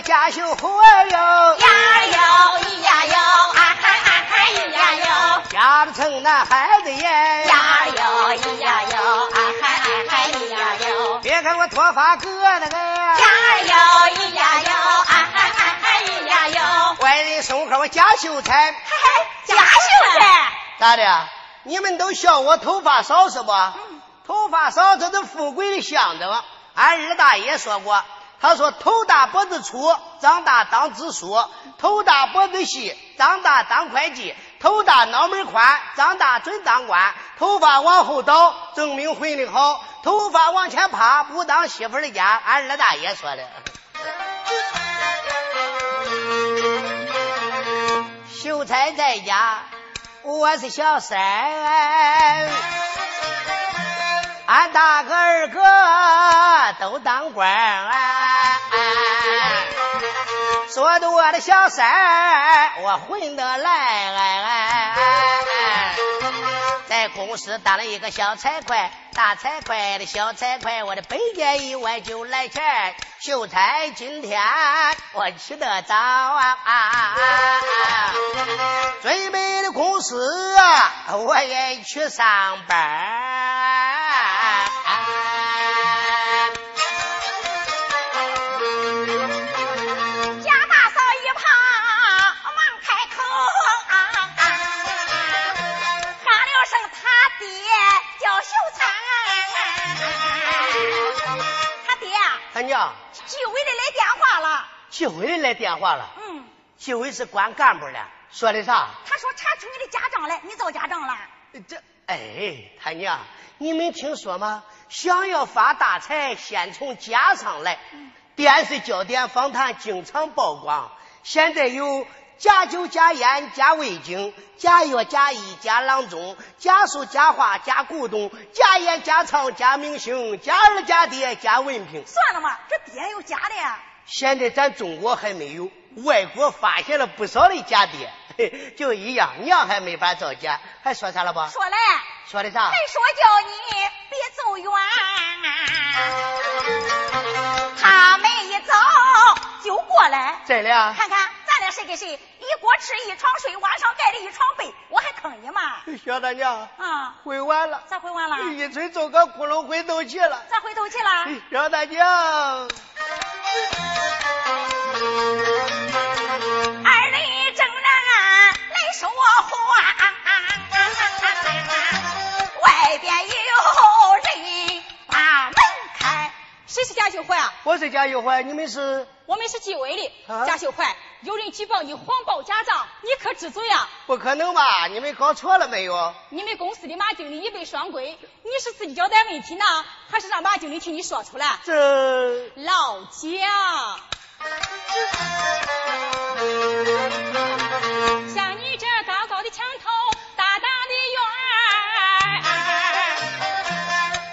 个家秀花哟，呀哟咿呀哟，啊嗨啊嗨咿呀哟，家里成那孩子耶，呀哟咿呀哟，啊嗨啊嗨咿呀哟，别看我脱发哥那个，呀哟咿呀哟，啊嗨啊嗨咿呀哟，外人送口我家秀才，嘿嘿，家秀才，咋的？你们都笑我头发少是不？头发少这是富贵的象征。俺二大爷说过，他说头大脖子粗，长大当支书；头大脖子细，长大当会计；头大脑门宽，长大准当官。头发往后倒，证明混的好；头发往前趴，不当媳妇的家。俺二大爷说的。秀才在家。我是小三，俺大哥二哥都当官，说的我的小三我混得来，在公司当了一个小财会，大财会的小财会，我的百件以外就来钱。秀才今天我起得早啊，准备的公司啊，我也去上班。纪委的来电话了，纪委的来电话了。嗯，纪委是管干部的，说的啥？他说查出你的家账来，你造家账了。这，哎，他娘，你没听说吗？想要发大财，先从家上来。电视焦点访谈经常曝光，现在有假酒、假烟、假味精、假药、假医、假郎中、假书、假画、假古董、假演、假唱、假明星、假二、假爹、假文凭。算了嘛，这爹有假的呀。现在咱中国还没有，外国发现了不少的假爹，就一样，娘还没法造假。还说啥了不？说嘞。说的啥？还说叫你别走远，他们一走就过来。真的？看看。咱俩谁一锅吃一床睡，晚上盖了一床被，我还坑你吗？小大娘啊，回完了。咋回完了？一村走个窟窿回头去了。咋回头去了？小大娘，二人正然来说话，外边有人把门开。谁是贾秀怀啊？我是贾秀怀，你们是？我们是纪委的。贾秀怀，有人举报你谎报家账，你可知罪呀？不可能吧？你们搞错了没有？你们公司的马经理已被双规，你是自己交代问题呢，还是让马经理替你说出来？这老蒋，像你这高高的墙头，大大的院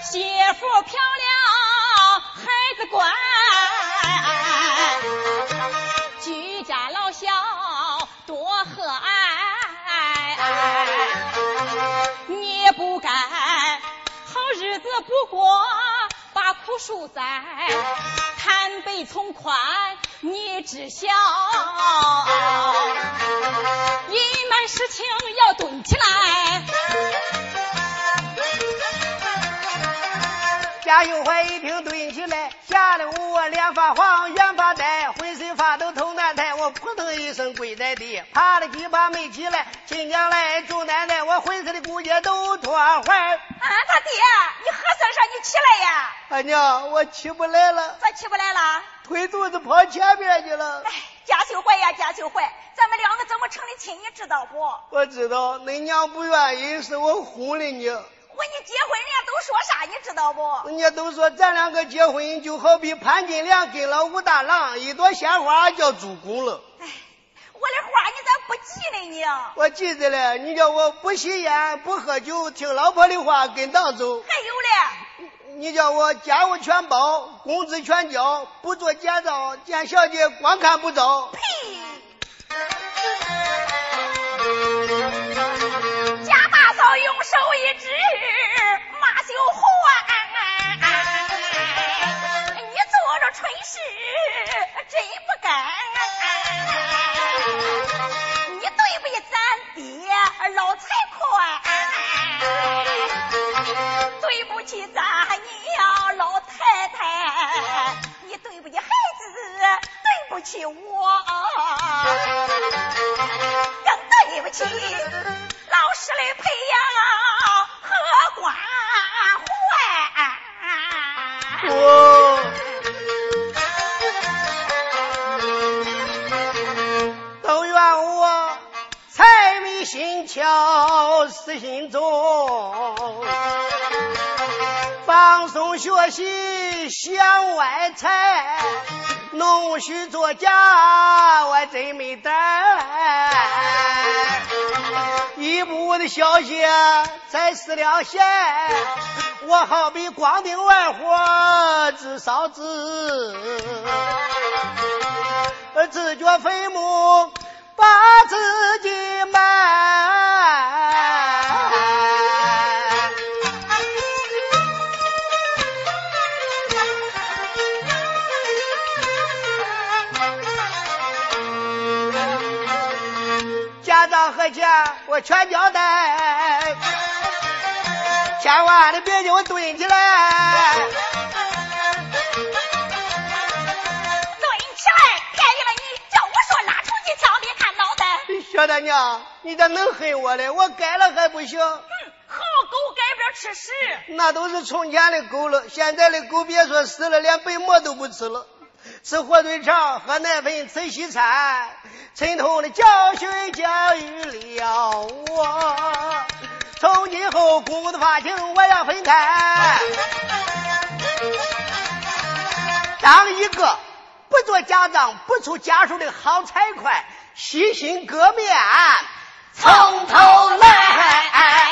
儿，媳妇漂亮，孩子乖。家老小多和蔼，你不该好日子不过把苦受灾，坦白从宽你知晓，隐瞒事情要蹲起来。贾秀怀一听蹲起来，吓得我脸发黄，眼发呆，浑身发抖，头难抬。我扑腾一声跪在地，爬了几把没起来。亲娘来，舅奶奶，我浑身的骨节都脱坏。啊，他爹，你核算上你起来呀？俺娘，我起不来了。咋起不来了？腿肚子跑前边去了。哎，贾秀怀呀，贾秀怀，咱们两个怎么成的亲？你知道不？我知道，恁娘不愿意，是我哄的你。我你结婚，人家都说啥，你知道不？人家都说咱两个结婚就好比潘金莲跟了武大郎，一朵鲜花叫助攻了。哎，我的话你咋不记呢？你我记得了，你叫我不吸烟不喝酒，听老婆的话跟党走。还有嘞，你叫我家务全包，工资全交，不做假账，见小姐光看不着。呸！贾大嫂用手一指，老财快，对不起咱娘老太太，你对不起孩子，对不起我，更对不起老师的培养心窍失心中，放松学习想外财，弄虚作假我真没胆。一步的消息才失了线，我好比光腚玩火自烧自，自掘坟墓把家长和钱我全交代，千万的别叫我蹲起来。蹲起来，便宜了你，叫我说拉出去枪别看脑袋。小大娘，你咋能恨我嘞？我改了还不行？哼，好狗改不了吃屎。那都是从前的狗了，现在的狗别说死了，连白馍都不吃了，吃火腿肠，喝奶粉，吃西餐，沉痛的教训教育了我。从今后，姑姑的发型我要分开。当一个不做家长、不出家塾的好财会，洗心革面，从头来。哎。